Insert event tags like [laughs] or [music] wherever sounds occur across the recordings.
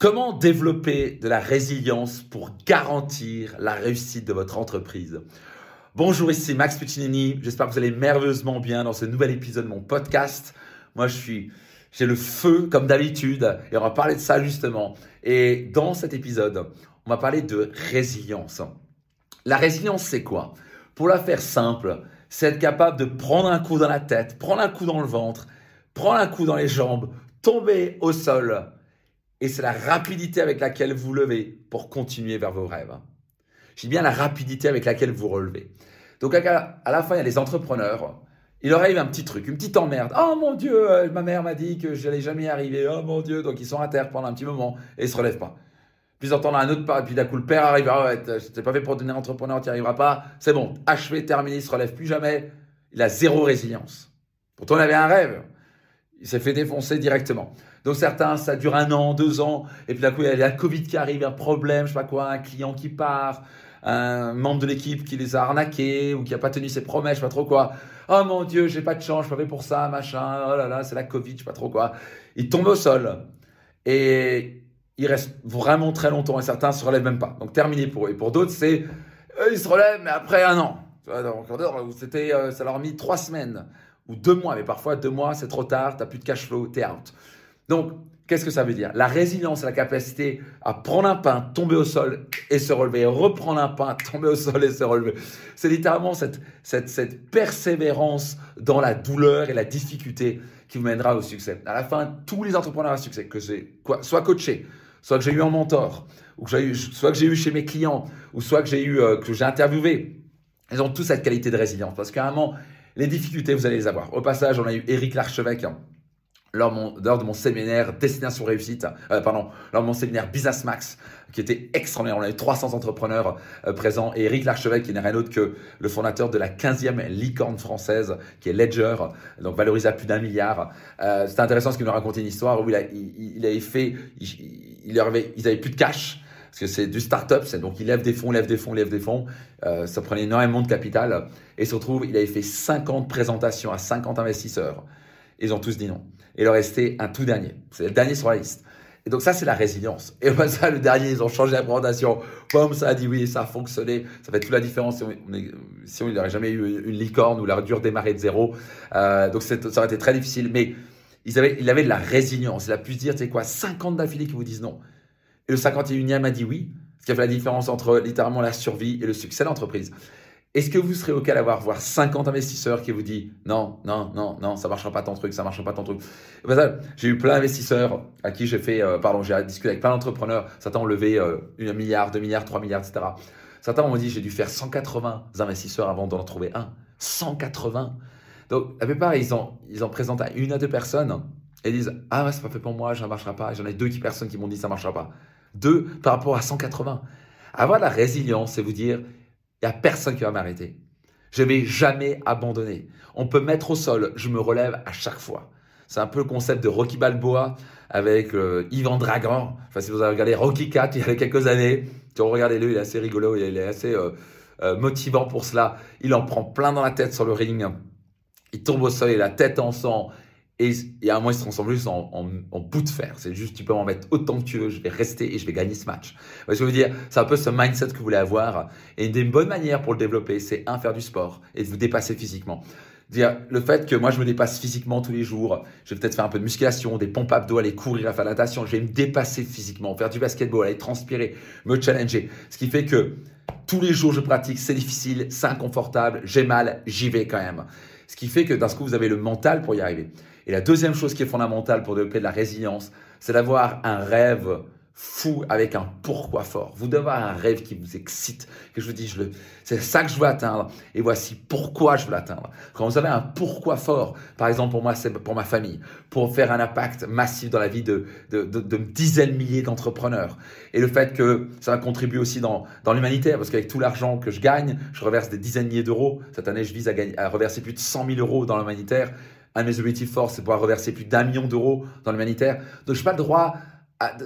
Comment développer de la résilience pour garantir la réussite de votre entreprise? Bonjour, ici Max Puccinini. J'espère que vous allez merveilleusement bien dans ce nouvel épisode de mon podcast. Moi, je suis, j'ai le feu comme d'habitude et on va parler de ça justement. Et dans cet épisode, on va parler de résilience. La résilience, c'est quoi? Pour la faire simple, c'est être capable de prendre un coup dans la tête, prendre un coup dans le ventre, prendre un coup dans les jambes, tomber au sol et c'est la rapidité avec laquelle vous levez pour continuer vers vos rêves. Je dis bien la rapidité avec laquelle vous relevez. Donc à la fin, il y a les entrepreneurs. Il leur arrive un petit truc, une petite emmerde. Oh mon Dieu, euh, ma mère m'a dit que je n'allais jamais y arriver. Oh mon Dieu, donc ils sont à terre pendant un petit moment et ils se relèvent pas. Puis ils entendent un autre pas, puis d'un coup le père arrive. Ah ouais, t'es pas fait pour devenir entrepreneur, tu n'y arriveras pas. C'est bon, achevé, terminé, il se relève plus jamais. Il a zéro résilience. Pourtant, il avait un rêve. Il s'est fait défoncer directement. Donc certains, ça dure un an, deux ans, et puis d'un coup, il y a la Covid qui arrive, un problème, je sais pas quoi, un client qui part, un membre de l'équipe qui les a arnaqués ou qui a pas tenu ses promesses, je sais pas trop quoi. Oh mon Dieu, j'ai pas de chance, je suis pour ça, machin. Oh là là, c'est la Covid, je sais pas trop quoi. Il tombe au sol et il reste vraiment très longtemps et certains se relèvent même pas. Donc terminé pour eux. Et pour d'autres, c'est eux, ils se relèvent mais après un an. Donc c'était, euh, ça leur a mis trois semaines ou deux mois, mais parfois deux mois, c'est trop tard, tu n'as plus de cash flow, tu es out. Donc, qu'est-ce que ça veut dire? La résilience, la capacité à prendre un pain, tomber au sol et se relever, reprendre un pain, [laughs] tomber au sol et se relever. C'est littéralement cette, cette, cette persévérance dans la douleur et la difficulté qui vous mènera au succès. À la fin, tous les entrepreneurs à succès, que j'ai soit coaché, soit que j'ai eu en mentor, ou que eu, soit que j'ai eu chez mes clients, ou soit que j'ai eu, euh, que j'ai interviewé, ils ont tous cette qualité de résilience. Parce qu'à un moment, les difficultés, vous allez les avoir. Au passage, on a eu Eric Larchevêque lors, de mon séminaire Destination Réussite, euh, pardon, lors de mon séminaire Business Max, qui était extraordinaire. On a eu 300 entrepreneurs euh, présents. Eric Larchevêque, qui n'est rien d'autre que le fondateur de la 15e licorne française, qui est Ledger, donc valorisé à plus d'un milliard. Euh, C'était intéressant ce qu'il nous racontait une histoire où il, avait fait, il avait, ils avaient plus de cash parce que c'est du start-up, c'est donc il lève des fonds, lève des fonds, lève des fonds. Euh, ça prenait énormément de capital. Et se retrouve, il avait fait 50 présentations à 50 investisseurs. Ils ont tous dit non. Et leur restait un tout dernier. C'est le dernier sur la liste. Et donc ça, c'est la résilience. Et ben ça, le dernier, ils ont changé la présentation. Comme ça a dit oui, ça a fonctionné. Ça fait toute la différence si on, si n'aurait jamais eu une licorne ou aurait dû redémarrer de zéro. Euh, donc ça aurait été très difficile. Mais ils avaient, il avait de la résilience. Il a pu se dire, tu sais quoi, 50 d'affilée qui vous disent non. Et le 51e a dit oui, ce qui a fait la différence entre littéralement la survie et le succès de l'entreprise. Est-ce que vous serez OK d'avoir voir 50 investisseurs qui vous disent non, non, non, non, ça marchera pas ton truc, ça marchera pas ton truc. J'ai eu plein d'investisseurs à qui j'ai fait, euh, pardon, j'ai discuté avec plein d'entrepreneurs. Certains ont levé euh, 1 milliard, 2 milliards, 3 milliards, etc. Certains m'ont dit j'ai dû faire 180 investisseurs avant d'en trouver un. 180. Donc la plupart ils ont ils en présentent à une à deux personnes et disent ah ouais c'est pas fait pour moi, ça ne marchera pas. J'en ai deux qui personnes qui m'ont dit ça marchera pas. Deux par rapport à 180. Avoir la résilience, c'est vous dire, il n'y a personne qui va m'arrêter. Je vais jamais abandonner. On peut mettre au sol, je me relève à chaque fois. C'est un peu le concept de Rocky Balboa avec euh, Ivan Dragan. Enfin, si vous avez regardé Rocky 4 il y a quelques années, regardez-le, il est assez rigolo, il est assez euh, euh, motivant pour cela. Il en prend plein dans la tête sur le ring. Il tombe au sol, a la tête en sang. Et, à un moment, il se transforme juste en, bout de fer. C'est juste, tu peux m'en mettre autant que tu veux, je vais rester et je vais gagner ce match. Ce que je veux dire, c'est un peu ce mindset que vous voulez avoir. Et une des bonnes manières pour le développer, c'est un, faire du sport et de vous dépasser physiquement. Dire, le fait que moi, je me dépasse physiquement tous les jours, je vais peut-être faire un peu de musculation, des pompes abdos, aller courir, faire la natation, je vais me dépasser physiquement, faire du basketball, aller transpirer, me challenger. Ce qui fait que tous les jours, je pratique, c'est difficile, c'est inconfortable, j'ai mal, j'y vais quand même. Ce qui fait que d'un coup, vous avez le mental pour y arriver. Et la deuxième chose qui est fondamentale pour développer de la résilience, c'est d'avoir un rêve fou avec un pourquoi fort. Vous devez avoir un rêve qui vous excite, que je vous dis, je le, c'est ça que je veux atteindre. Et voici pourquoi je veux l'atteindre. Quand vous avez un pourquoi fort, par exemple pour moi, c'est pour ma famille, pour faire un impact massif dans la vie de, de, de, de dizaines de milliers d'entrepreneurs. Et le fait que ça va contribuer aussi dans, l'humanitaire, parce qu'avec tout l'argent que je gagne, je reverse des dizaines de milliers d'euros. Cette année, je vise à, gagner, à reverser plus de 100 000 euros dans l'humanitaire. Un de mes objectifs forts, c'est pouvoir reverser plus d'un million d'euros dans l'humanitaire. Donc, je n'ai pas le droit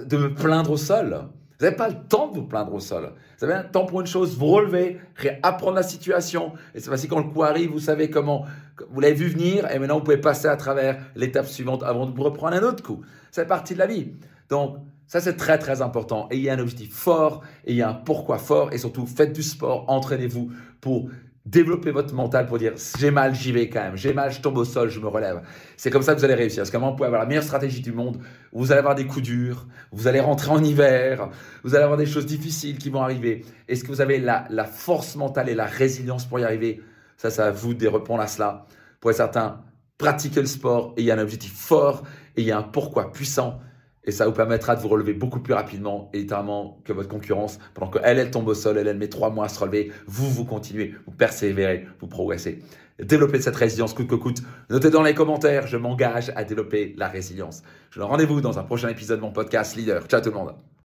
de me plaindre au sol. Vous n'avez pas le temps de vous plaindre au sol. Vous avez un temps pour une chose, vous relevez, réapprendre la situation. Et c'est parce que quand le coup arrive, vous savez comment, vous l'avez vu venir et maintenant vous pouvez passer à travers l'étape suivante avant de vous reprendre un autre coup. C'est partie de la vie. Donc, Ça, c'est très, très important. Ayez un objectif fort, ayez un pourquoi fort et surtout, faites du sport, entraînez-vous pour développer votre mental pour dire j'ai mal, j'y vais quand même, j'ai mal, je tombe au sol, je me relève. C'est comme ça que vous allez réussir. Parce qu'à un moment, vous pouvez avoir la meilleure stratégie du monde, vous allez avoir des coups durs, vous allez rentrer en hiver, vous allez avoir des choses difficiles qui vont arriver. Est-ce que vous avez la, force mentale et la résilience pour y arriver? Ça, c'est à vous de répondre à cela. Pour être certain, pratiquez le sport, ayez un objectif fort, ayez un pourquoi puissant et ça vous permettra de vous relever beaucoup plus rapidement et littéralement que votre concurrence. Pendant qu'elle, elle tombe au sol, elle, elle met trois mois à se relever, vous, vous continuez, vous persévérez, vous progressez. Développez cette résilience coûte que coûte. Notez dans les commentaires, je m'engage à développer la résilience. Je vous donne rendez-vous dans un prochain épisode de mon podcast Leader. Ciao tout le monde.